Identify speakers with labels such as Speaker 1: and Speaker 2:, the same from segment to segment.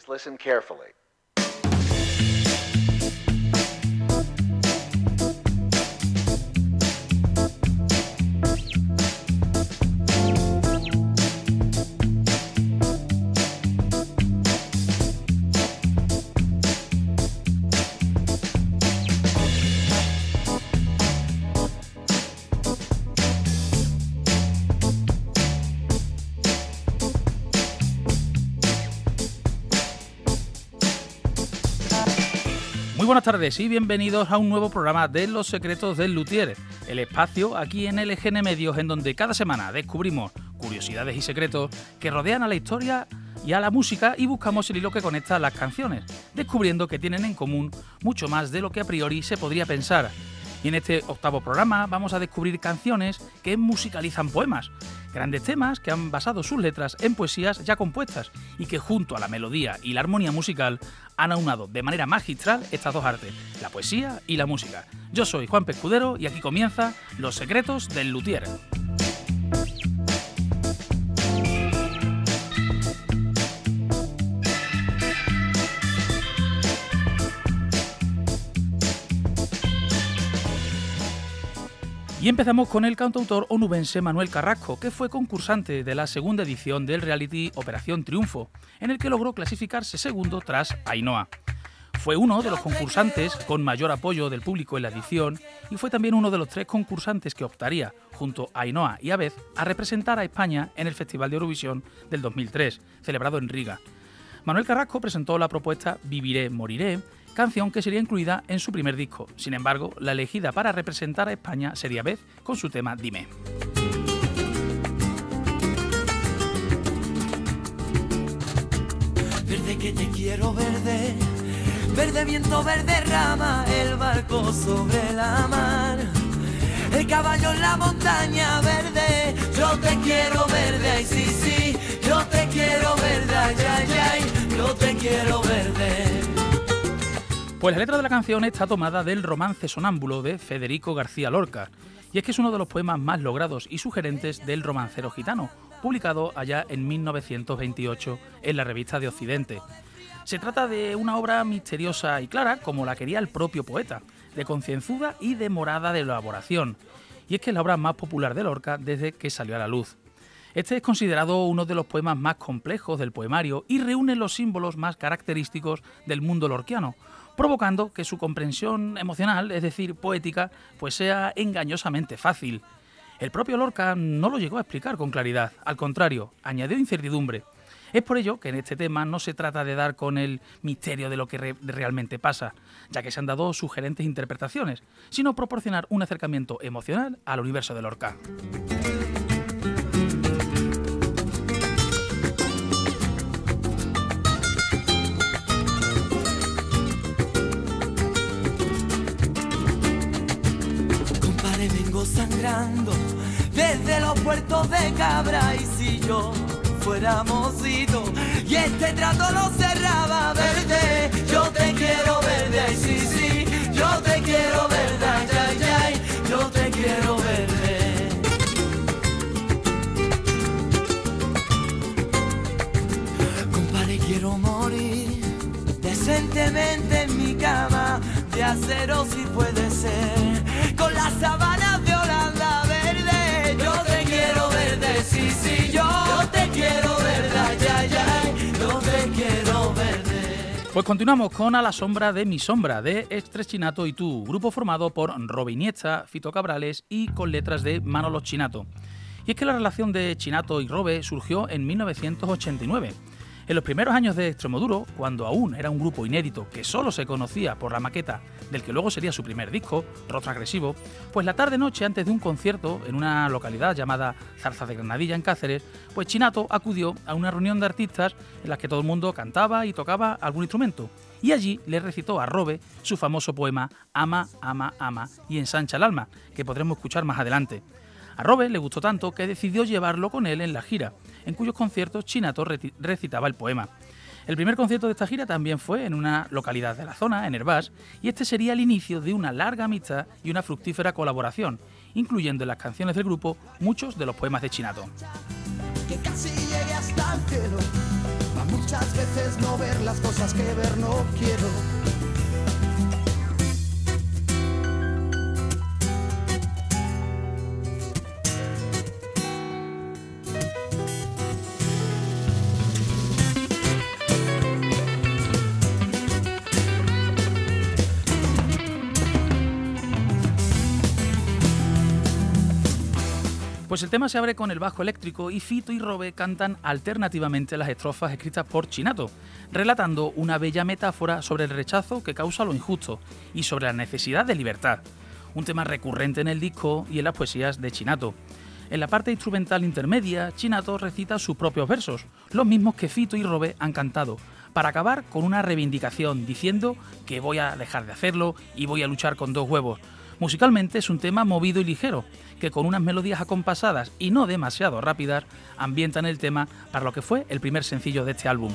Speaker 1: Please listen carefully.
Speaker 2: Buenas tardes y bienvenidos a un nuevo programa de Los Secretos del Luthier, el espacio aquí en LGN Medios en donde cada semana descubrimos curiosidades y secretos que rodean a la historia y a la música y buscamos el hilo que conecta las canciones, descubriendo que tienen en común mucho más de lo que a priori se podría pensar. Y en este octavo programa vamos a descubrir canciones que musicalizan poemas, grandes temas que han basado sus letras en poesías ya compuestas y que junto a la melodía y la armonía musical han aunado de manera magistral estas dos artes, la poesía y la música. Yo soy Juan Pescudero y aquí comienza Los secretos del luthier. Y empezamos con el cantautor onubense Manuel Carrasco, que fue concursante de la segunda edición del reality Operación Triunfo, en el que logró clasificarse segundo tras Ainhoa. Fue uno de los concursantes con mayor apoyo del público en la edición y fue también uno de los tres concursantes que optaría, junto a Ainhoa y Abed, a representar a España en el Festival de Eurovisión del 2003, celebrado en Riga. Manuel Carrasco presentó la propuesta Viviré, Moriré, canción que sería incluida en su primer disco. Sin embargo, la elegida para representar a España sería Beth con su tema Dime.
Speaker 3: Verde que te quiero verde, verde viento, verde rama, el barco sobre la mar, el caballo en la montaña verde, yo te quiero verde, ay sí, sí, yo te quiero verde, ay, ay, ay, yo te quiero verde.
Speaker 2: Pues la letra de la canción está tomada del romance sonámbulo de Federico García Lorca, y es que es uno de los poemas más logrados y sugerentes del romancero gitano, publicado allá en 1928 en la revista de Occidente. Se trata de una obra misteriosa y clara, como la quería el propio poeta, de concienzuda y demorada de elaboración, y es que es la obra más popular de Lorca desde que salió a la luz. Este es considerado uno de los poemas más complejos del poemario y reúne los símbolos más característicos del mundo lorquiano, provocando que su comprensión emocional, es decir, poética, pues sea engañosamente fácil. El propio Lorca no lo llegó a explicar con claridad, al contrario, añadió incertidumbre. Es por ello que en este tema no se trata de dar con el misterio de lo que re realmente pasa, ya que se han dado sugerentes interpretaciones, sino proporcionar un acercamiento emocional al universo de Lorca.
Speaker 3: Desde los puertos de Cabra y si yo fuera mocito y este trato lo cerraba verde, yo te quiero
Speaker 2: Pues continuamos con A la sombra de mi sombra, de Extres Chinato y tú, grupo formado por Robe Iniesta, Fito Cabrales y con letras de Manolo Chinato. Y es que la relación de Chinato y Robe surgió en 1989. En los primeros años de Extremoduro, cuando aún era un grupo inédito que solo se conocía por la maqueta del que luego sería su primer disco, Rock Agresivo, pues la tarde-noche antes de un concierto en una localidad llamada Zarza de Granadilla en Cáceres, pues Chinato acudió a una reunión de artistas en las que todo el mundo cantaba y tocaba algún instrumento. Y allí le recitó a Robe su famoso poema Ama, ama, ama y ensancha el alma, que podremos escuchar más adelante. A Robe le gustó tanto que decidió llevarlo con él en la gira, en cuyos conciertos Chinato recitaba el poema. El primer concierto de esta gira también fue en una localidad de la zona, en Herbás, y este sería el inicio de una larga amistad y una fructífera colaboración, incluyendo en las canciones del grupo muchos de los poemas de Chinato.
Speaker 3: que casi hasta el
Speaker 1: muchas veces no ver las cosas que ver no quiero.
Speaker 2: Pues el tema se abre con el bajo eléctrico y Fito y Robe cantan alternativamente las estrofas escritas por Chinato, relatando una bella metáfora sobre el rechazo que causa lo injusto y sobre la necesidad de libertad, un tema recurrente en el disco y en las poesías de Chinato. En la parte instrumental intermedia, Chinato recita sus propios versos, los mismos que Fito y Robe han cantado, para acabar con una reivindicación diciendo que voy a dejar de hacerlo y voy a luchar con dos huevos. Musicalmente es un tema movido y ligero, que con unas melodías acompasadas y no demasiado rápidas ambientan el tema para lo que fue el primer sencillo de este álbum.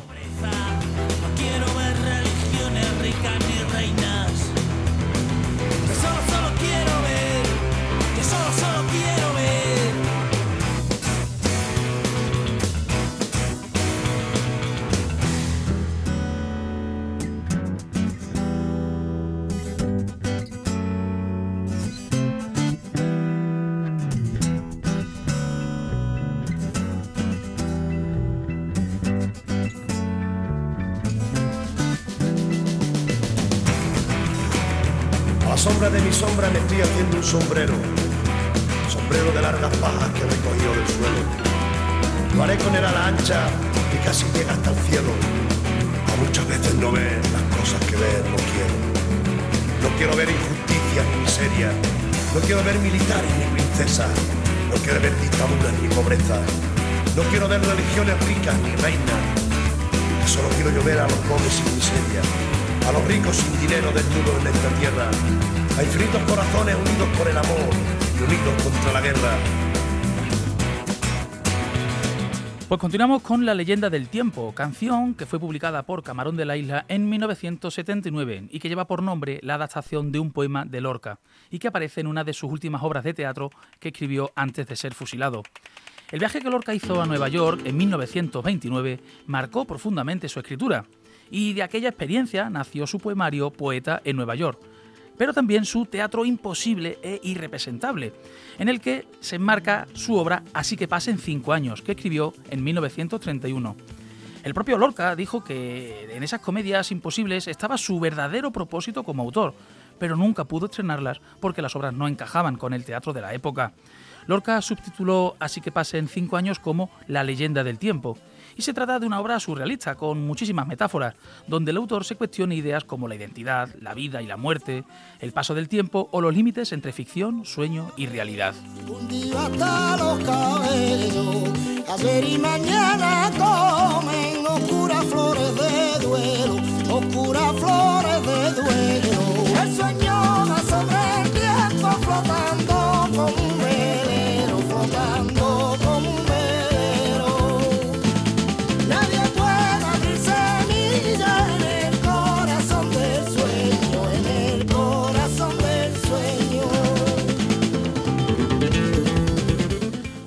Speaker 4: Sombra de mi sombra me estoy haciendo un sombrero, sombrero de largas pajas que he recogido del suelo. Lo haré con el ala ancha y casi llega hasta el cielo. A muchas veces no ver las cosas que ver no quiero. No quiero ver injusticia ni miseria. No quiero ver militares ni princesas. No quiero ver dictaduras ni pobreza. No quiero ver religiones ricas ni reinas. Solo quiero yo ver a los pobres sin miseria a los ricos sin dinero desnudos en esta tierra, a infinitos corazones unidos por el amor y unidos contra la guerra.
Speaker 2: Pues continuamos con La leyenda del tiempo, canción que fue publicada por Camarón de la Isla en 1979 y que lleva por nombre la adaptación de un poema de Lorca y que aparece en una de sus últimas obras de teatro que escribió antes de ser fusilado. El viaje que Lorca hizo a Nueva York en 1929 marcó profundamente su escritura y de aquella experiencia nació su poemario Poeta en Nueva York, pero también su teatro imposible e irrepresentable, en el que se enmarca su obra Así que pasen cinco años, que escribió en 1931. El propio Lorca dijo que en esas comedias imposibles estaba su verdadero propósito como autor, pero nunca pudo estrenarlas porque las obras no encajaban con el teatro de la época. Lorca subtituló Así que pasen cinco años como La leyenda del tiempo, y se trata de una obra surrealista con muchísimas metáforas, donde el autor se cuestiona ideas como la identidad, la vida y la muerte, el paso del tiempo o los límites entre ficción, sueño y realidad.
Speaker 1: Un día hasta los cabellos, ayer y mañana comen oscuras flores de duelo, oscuras flores de duelo.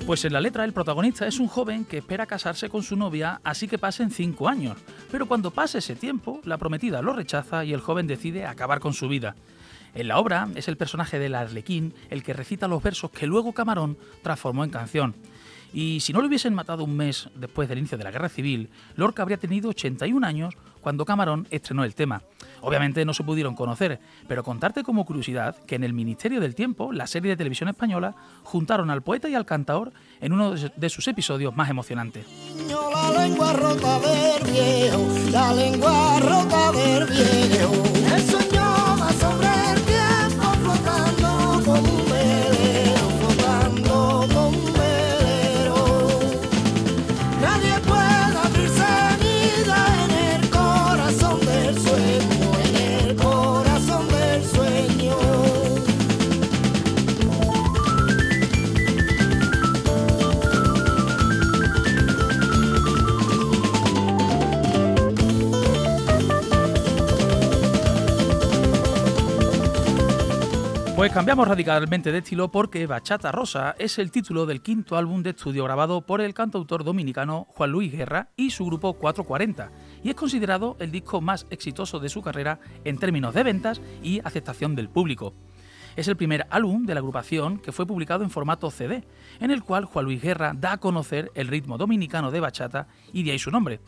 Speaker 2: Pues en la letra el protagonista es un joven que espera casarse con su novia, así que pasen cinco años. Pero cuando pase ese tiempo, la prometida lo rechaza y el joven decide acabar con su vida. En la obra es el personaje del Arlequín el que recita los versos que luego Camarón transformó en canción. Y si no lo hubiesen matado un mes después del inicio de la Guerra Civil, Lorca habría tenido 81 años cuando Camarón estrenó el tema. Obviamente no se pudieron conocer, pero contarte como curiosidad que en el Ministerio del Tiempo, la serie de televisión española, juntaron al poeta y al cantador en uno de sus episodios más emocionantes. Pues cambiamos radicalmente de estilo porque Bachata Rosa es el título del quinto álbum de estudio grabado por el cantautor dominicano Juan Luis Guerra y su grupo 440, y es considerado el disco más exitoso de su carrera en términos de ventas y aceptación del público. Es el primer álbum de la agrupación que fue publicado en formato CD, en el cual Juan Luis Guerra da a conocer el ritmo dominicano de bachata y de ahí su nombre.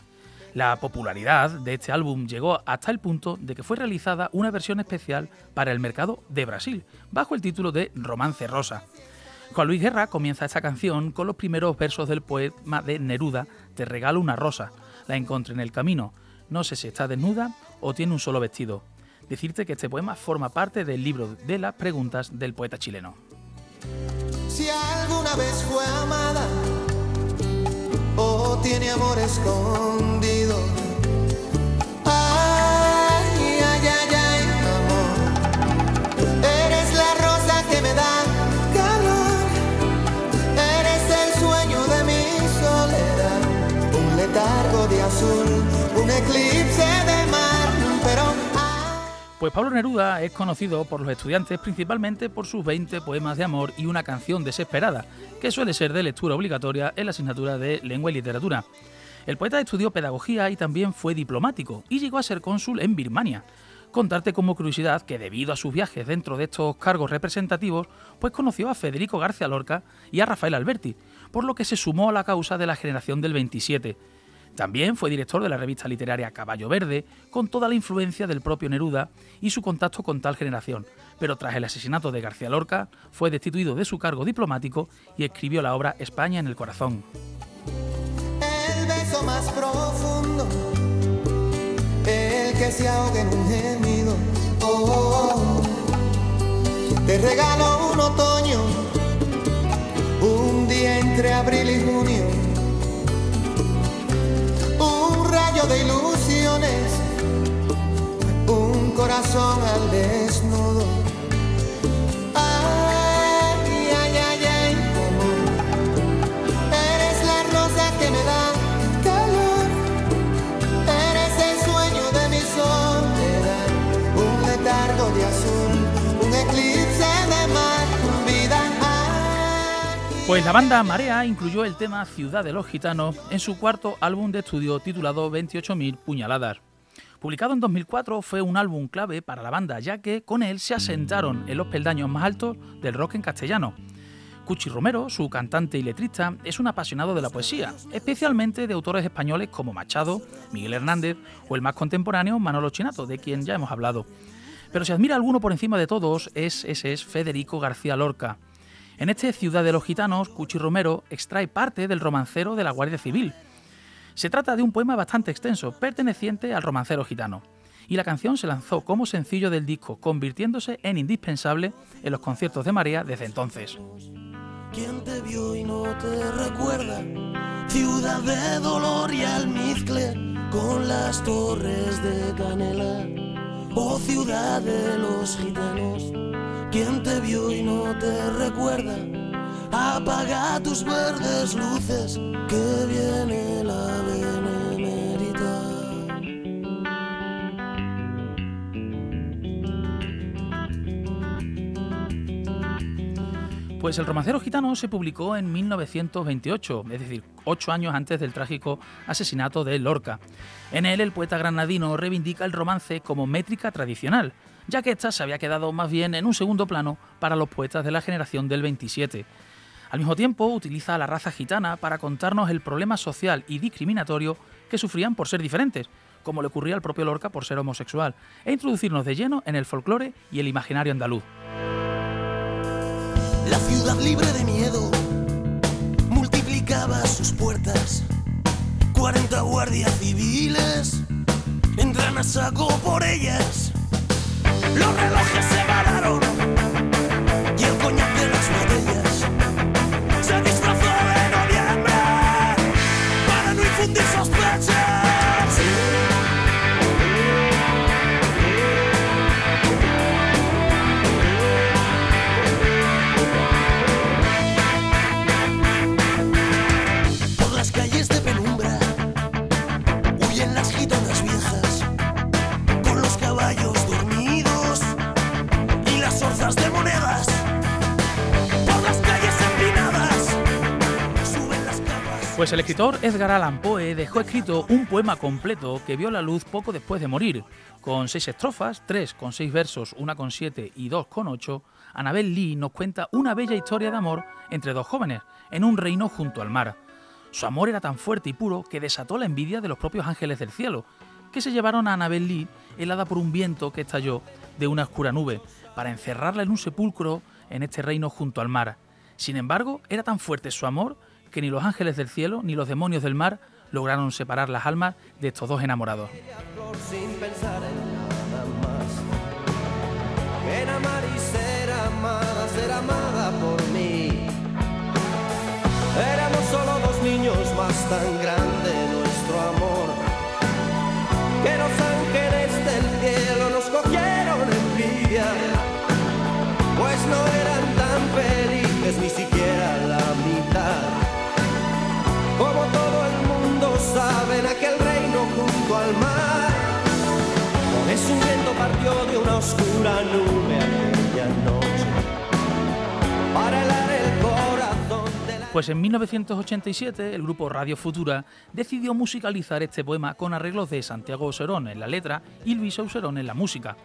Speaker 2: La popularidad de este álbum llegó hasta el punto de que fue realizada una versión especial para el mercado de Brasil, bajo el título de Romance Rosa. Juan Luis Guerra comienza esta canción con los primeros versos del poema de Neruda, Te regalo una rosa, la encontré en el camino, no sé si está desnuda o tiene un solo vestido. Decirte que este poema forma parte del libro de las preguntas del poeta chileno.
Speaker 5: Si alguna vez fue amada o tiene amor escondido.
Speaker 2: Pues Pablo Neruda es conocido por los estudiantes principalmente por sus 20 poemas de amor y una canción desesperada, que suele ser de lectura obligatoria en la asignatura de Lengua y Literatura. El poeta estudió pedagogía y también fue diplomático y llegó a ser cónsul en Birmania. Contarte como curiosidad que debido a sus viajes dentro de estos cargos representativos, pues conoció a Federico García Lorca y a Rafael Alberti, por lo que se sumó a la causa de la generación del 27 también fue director de la revista literaria Caballo Verde, con toda la influencia del propio Neruda y su contacto con tal generación, pero tras el asesinato de García Lorca fue destituido de su cargo diplomático y escribió la obra España en el corazón.
Speaker 5: El beso más profundo, el que se ahoga en un gemido. Oh, te regalo un otoño, un día entre abril y junio de ilusiones, un corazón al desnudo.
Speaker 2: Pues la banda Marea incluyó el tema Ciudad de los Gitanos en su cuarto álbum de estudio titulado 28.000 puñaladas. Publicado en 2004, fue un álbum clave para la banda, ya que con él se asentaron en los peldaños más altos del rock en castellano. Cuchi Romero, su cantante y letrista, es un apasionado de la poesía, especialmente de autores españoles como Machado, Miguel Hernández o el más contemporáneo Manolo Chinato, de quien ya hemos hablado. Pero si admira alguno por encima de todos, es ese es Federico García Lorca en este Ciudad de los Gitanos, Cuchi Romero extrae parte del romancero de la Guardia Civil. Se trata de un poema bastante extenso, perteneciente al romancero gitano, y la canción se lanzó como sencillo del disco, convirtiéndose en indispensable en los conciertos de María desde entonces.
Speaker 6: ¿Quién te vio y no te recuerda? Ciudad de dolor y almizcle, con las torres de Canela, oh ciudad de los gitanos ¿Quién te vio y no te recuerda? Apaga tus verdes luces, que viene la benemérita.
Speaker 2: Pues el romancero gitano se publicó en 1928, es decir, ocho años antes del trágico asesinato de Lorca. En él, el poeta granadino reivindica el romance como métrica tradicional, ya que ésta se había quedado más bien en un segundo plano para los poetas de la generación del 27. Al mismo tiempo, utiliza a la raza gitana para contarnos el problema social y discriminatorio que sufrían por ser diferentes, como le ocurría al propio Lorca por ser homosexual, e introducirnos de lleno en el folclore y el imaginario andaluz.
Speaker 6: La ciudad libre de miedo multiplicaba sus puertas. 40 guardias civiles entran a saco por ellas. Los relojes se
Speaker 2: Pues el escritor Edgar Allan Poe dejó escrito un poema completo que vio la luz poco después de morir, con seis estrofas, tres con seis versos, una con siete y dos con ocho. Annabel Lee nos cuenta una bella historia de amor entre dos jóvenes en un reino junto al mar. Su amor era tan fuerte y puro que desató la envidia de los propios ángeles del cielo, que se llevaron a Annabel Lee helada por un viento que estalló de una oscura nube, para encerrarla en un sepulcro en este reino junto al mar. Sin embargo, era tan fuerte su amor que ni los ángeles del cielo ni los demonios del mar lograron separar las almas de estos dos enamorados.
Speaker 3: Éramos solo dos niños más tan grande Partió de una oscura nube para helar el corazón de la...
Speaker 2: Pues en 1987 el grupo Radio Futura decidió musicalizar este poema con arreglos de Santiago Oserón en la letra y Luis Oserón en la música.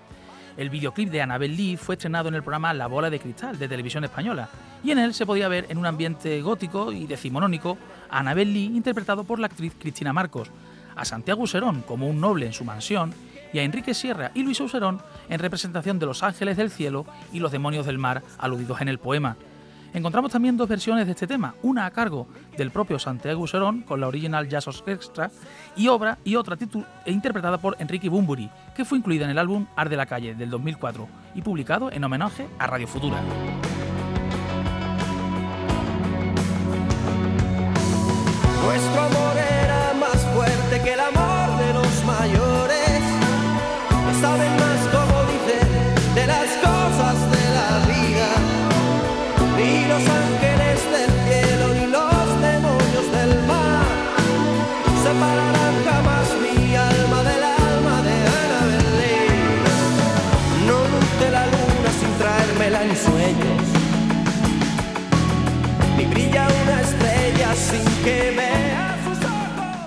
Speaker 2: El videoclip de Annabel Lee fue estrenado en el programa La Bola de Cristal de Televisión Española y en él se podía ver en un ambiente gótico y decimonónico a Annabel Lee interpretado por la actriz Cristina Marcos, a Santiago Userón como un noble en su mansión y a Enrique Sierra y Luis Userón en representación de los ángeles del cielo y los demonios del mar aludidos en el poema. Encontramos también dos versiones de este tema, una a cargo del propio Santiago Userón con la original Jazz Orchestra y obra y otra e interpretada por Enrique Bumburi, que fue incluida en el álbum Ar de la Calle del 2004 y publicado en homenaje a Radio Futura.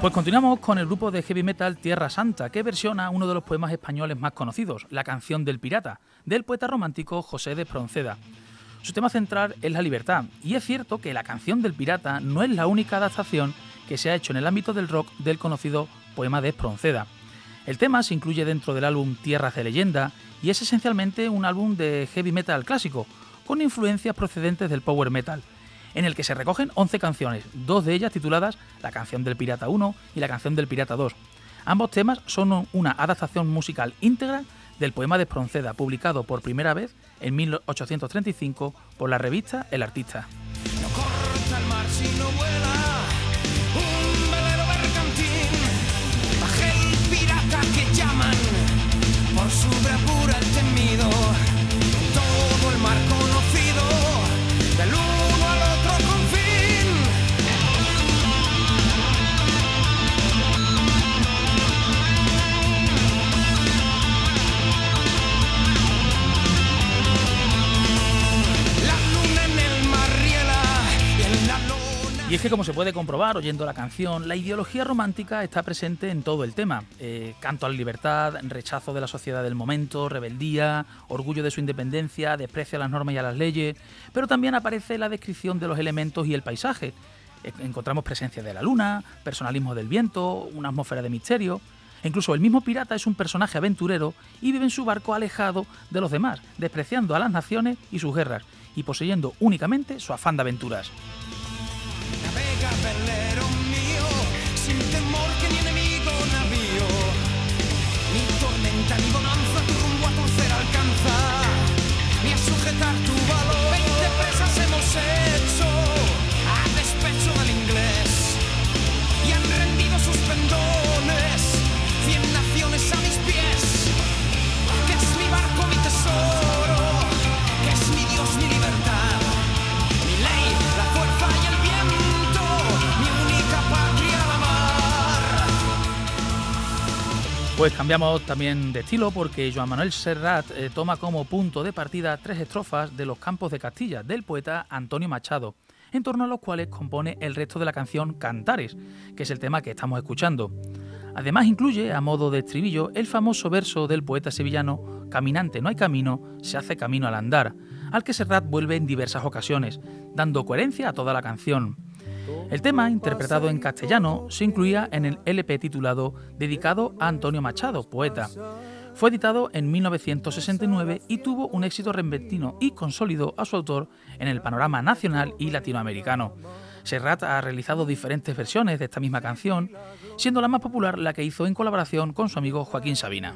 Speaker 2: Pues continuamos con el grupo de heavy metal Tierra Santa, que versiona uno de los poemas españoles más conocidos, La canción del pirata, del poeta romántico José de Espronceda. Su tema central es la libertad, y es cierto que La canción del pirata no es la única adaptación que se ha hecho en el ámbito del rock del conocido poema de Espronceda. El tema se incluye dentro del álbum Tierras de Leyenda y es esencialmente un álbum de heavy metal clásico, con influencias procedentes del power metal, en el que se recogen 11 canciones, dos de ellas tituladas La canción del Pirata 1 y La canción del Pirata 2. Ambos temas son una adaptación musical íntegra del poema de Espronceda, publicado por primera vez en 1835 por la revista El Artista.
Speaker 7: No Y
Speaker 2: es que como se puede comprobar oyendo la canción, la ideología romántica está presente en todo el tema. Eh, canto a la libertad, rechazo de la sociedad del momento, rebeldía, orgullo de su independencia, desprecio a las normas y a las leyes, pero también aparece la descripción de los elementos y el paisaje. Eh, Encontramos presencia de la luna, personalismo del viento, una atmósfera de misterio. E Incluso el mismo pirata es un personaje aventurero y vive en su barco alejado de los demás, despreciando a las naciones y sus guerras, y poseyendo únicamente su afán de aventuras.
Speaker 7: Navega velero
Speaker 2: Pues cambiamos también de estilo porque Joan Manuel Serrat eh, toma como punto de partida tres estrofas de Los Campos de Castilla del poeta Antonio Machado. en torno a los cuales compone el resto de la canción Cantares, que es el tema que estamos escuchando. Además incluye, a modo de estribillo, el famoso verso del poeta sevillano Caminante no hay camino, se hace camino al andar, al que Serrat vuelve en diversas ocasiones, dando coherencia a toda la canción. El tema, interpretado en castellano, se incluía en el LP titulado Dedicado a Antonio Machado, poeta. Fue editado en 1969 y tuvo un éxito repentino y consolidó a su autor en el panorama nacional y latinoamericano. Serrat ha realizado diferentes versiones de esta misma canción, siendo la más popular la que hizo en colaboración con su amigo Joaquín Sabina.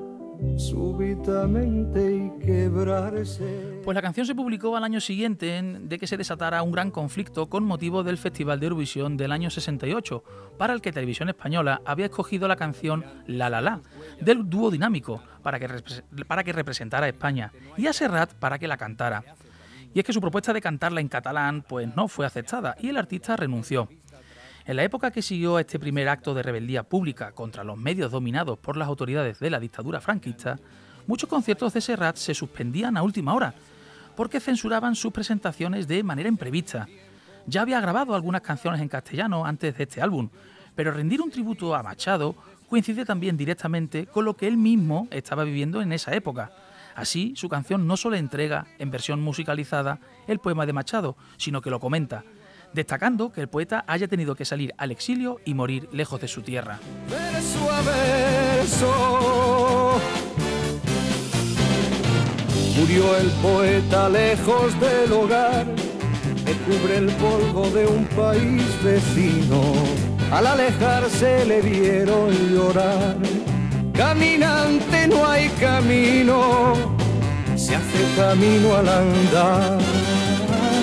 Speaker 2: Pues la canción se publicó al año siguiente en- de que se desatara un gran conflicto con motivo del Festival de Eurovisión del año 68, para el que Televisión Española había escogido la canción La La La, del dúo dinámico, para que, para que representara a España, y a Serrat para que la cantara. Y es que su propuesta de cantarla en catalán pues no fue aceptada y el artista renunció. En la época que siguió a este primer acto de rebeldía pública contra los medios dominados por las autoridades de la dictadura franquista, muchos conciertos de Serrat se suspendían a última hora, porque censuraban sus presentaciones de manera imprevista. Ya había grabado algunas canciones en castellano antes de este álbum, pero rendir un tributo a Machado coincide también directamente con lo que él mismo estaba viviendo en esa época. Así, su canción no solo entrega, en versión musicalizada, el poema de Machado, sino que lo comenta, destacando que el poeta haya tenido que salir al exilio y morir lejos de su tierra.
Speaker 8: verso a verso. Murió el poeta lejos del hogar, que cubre el polvo de un país vecino. Al alejarse le vieron llorar. Caminante no hay camino, se hace camino al andar.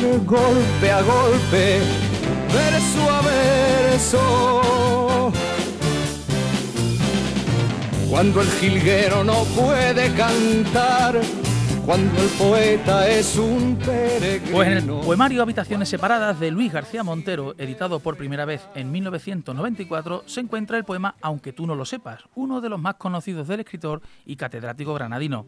Speaker 8: Golpe a golpe, verso a verso. Cuando el jilguero no puede cantar, cuando el poeta es un peregrino.
Speaker 2: Pues en el poemario Habitaciones Separadas de Luis García Montero, editado por primera vez en 1994, se encuentra el poema Aunque tú no lo sepas, uno de los más conocidos del escritor y catedrático granadino.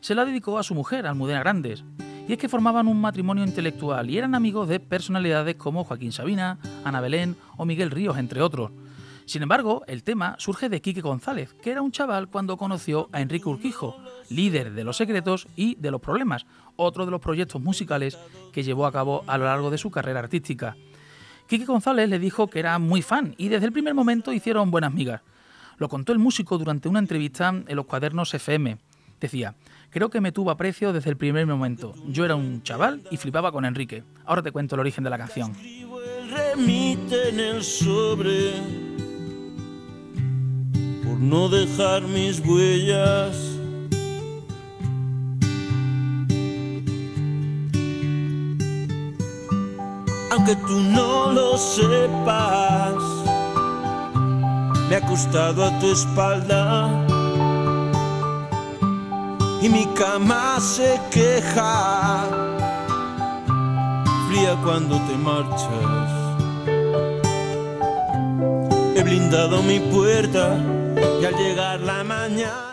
Speaker 2: Se la dedicó a su mujer, Almudena Grandes, y es que formaban un matrimonio intelectual y eran amigos de personalidades como Joaquín Sabina, Ana Belén o Miguel Ríos, entre otros. Sin embargo, el tema surge de Quique González, que era un chaval cuando conoció a Enrique Urquijo, líder de Los Secretos y de Los Problemas, otro de los proyectos musicales que llevó a cabo a lo largo de su carrera artística. Quique González le dijo que era muy fan y desde el primer momento hicieron buenas migas. Lo contó el músico durante una entrevista en los cuadernos FM. Decía, creo que me tuvo aprecio desde el primer momento. Yo era un chaval y flipaba con Enrique. Ahora te cuento el origen de la canción.
Speaker 6: En el sobre por no dejar mis huellas. Aunque tú no lo sepas, me ha acostado a tu espalda y mi cama se queja fría cuando te marchas. He blindado mi puerta y al llegar la mañana.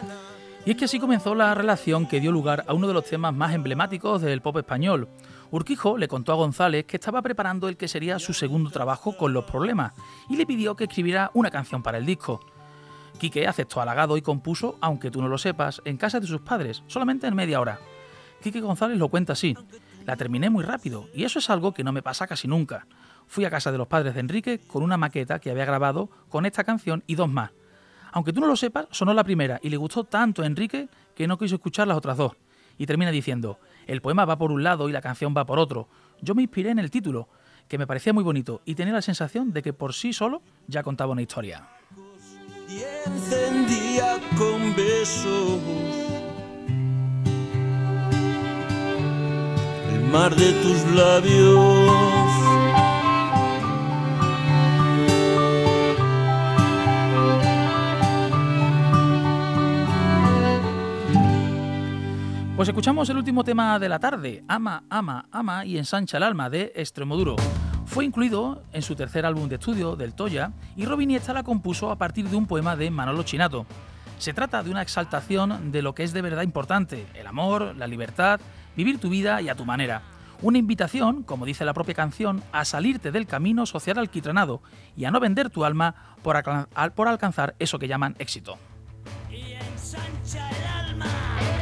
Speaker 2: Y es que así comenzó la relación que dio lugar a uno de los temas más emblemáticos del pop español. Urquijo le contó a González que estaba preparando el que sería su segundo trabajo con Los Problemas y le pidió que escribiera una canción para el disco. Quique aceptó halagado y compuso, aunque tú no lo sepas, en casa de sus padres, solamente en media hora. Quique González lo cuenta así. La terminé muy rápido y eso es algo que no me pasa casi nunca. Fui a casa de los padres de Enrique con una maqueta que había grabado con esta canción y dos más. Aunque tú no lo sepas, sonó la primera y le gustó tanto a Enrique que no quiso escuchar las otras dos. Y termina diciendo, el poema va por un lado y la canción va por otro. Yo me inspiré en el título, que me parecía muy bonito y tenía la sensación de que por sí solo ya contaba una historia.
Speaker 6: Y encendía con besos el mar de tus labios.
Speaker 2: Pues escuchamos el último tema de la tarde, Ama, Ama, Ama y Ensancha el Alma de Extremoduro. Fue incluido en su tercer álbum de estudio, del Toya, y Robin la compuso a partir de un poema de Manolo Chinato. Se trata de una exaltación de lo que es de verdad importante, el amor, la libertad, vivir tu vida y a tu manera. Una invitación, como dice la propia canción, a salirte del camino social alquitranado y a no vender tu alma por, alcanzar eso que llaman éxito.
Speaker 3: fuera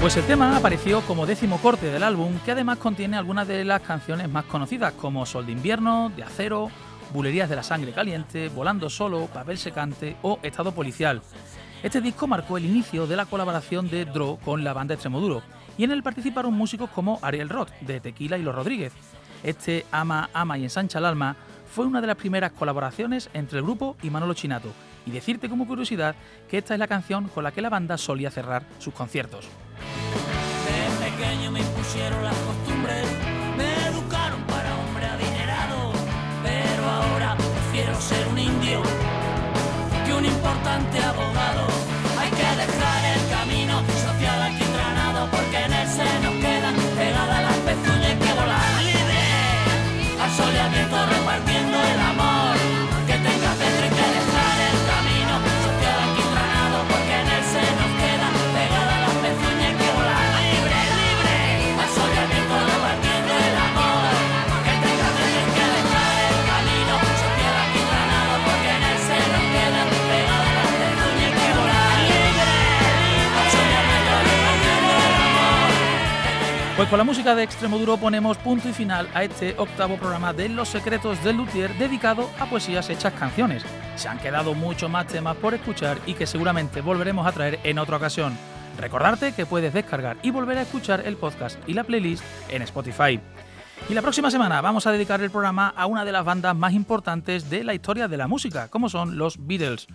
Speaker 2: Pues el tema apareció como décimo corte del álbum, que además contiene algunas de las canciones más conocidas, como Sol de invierno, De acero, Bulerías de la sangre caliente, Volando solo, Papel secante o Estado policial. Este disco marcó el inicio de la colaboración de Dro con la banda Extremoduro y en él participaron músicos como Ariel Roth de Tequila y Los Rodríguez. Este Ama, Ama y Ensancha el Alma fue una de las primeras colaboraciones entre el grupo y Manolo Chinato y decirte como curiosidad que esta es la canción con la que la banda solía cerrar sus conciertos.
Speaker 3: De pequeño me impusieron las costumbres, me educaron para hombre adinerado, pero ahora prefiero ser un indio que un importante abogado.
Speaker 2: Pues con la música de Extremoduro ponemos punto y final a este octavo programa de Los Secretos del Luthier dedicado a poesías hechas canciones. Se han quedado muchos más temas por escuchar y que seguramente volveremos a traer en otra ocasión. Recordarte que puedes descargar y volver a escuchar el podcast y la playlist en Spotify. Y la próxima semana vamos a dedicar el programa a una de las bandas más importantes de la historia de la música, como son los Beatles.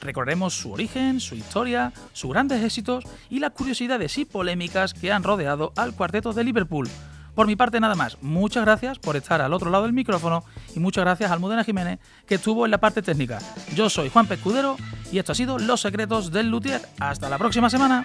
Speaker 2: Recorreremos su origen, su historia, sus grandes éxitos y las curiosidades y polémicas que han rodeado al cuarteto de Liverpool. Por mi parte nada más, muchas gracias por estar al otro lado del micrófono y muchas gracias a Almudena Jiménez que estuvo en la parte técnica. Yo soy Juan Pescudero y esto ha sido Los Secretos del Luthier. Hasta la próxima semana.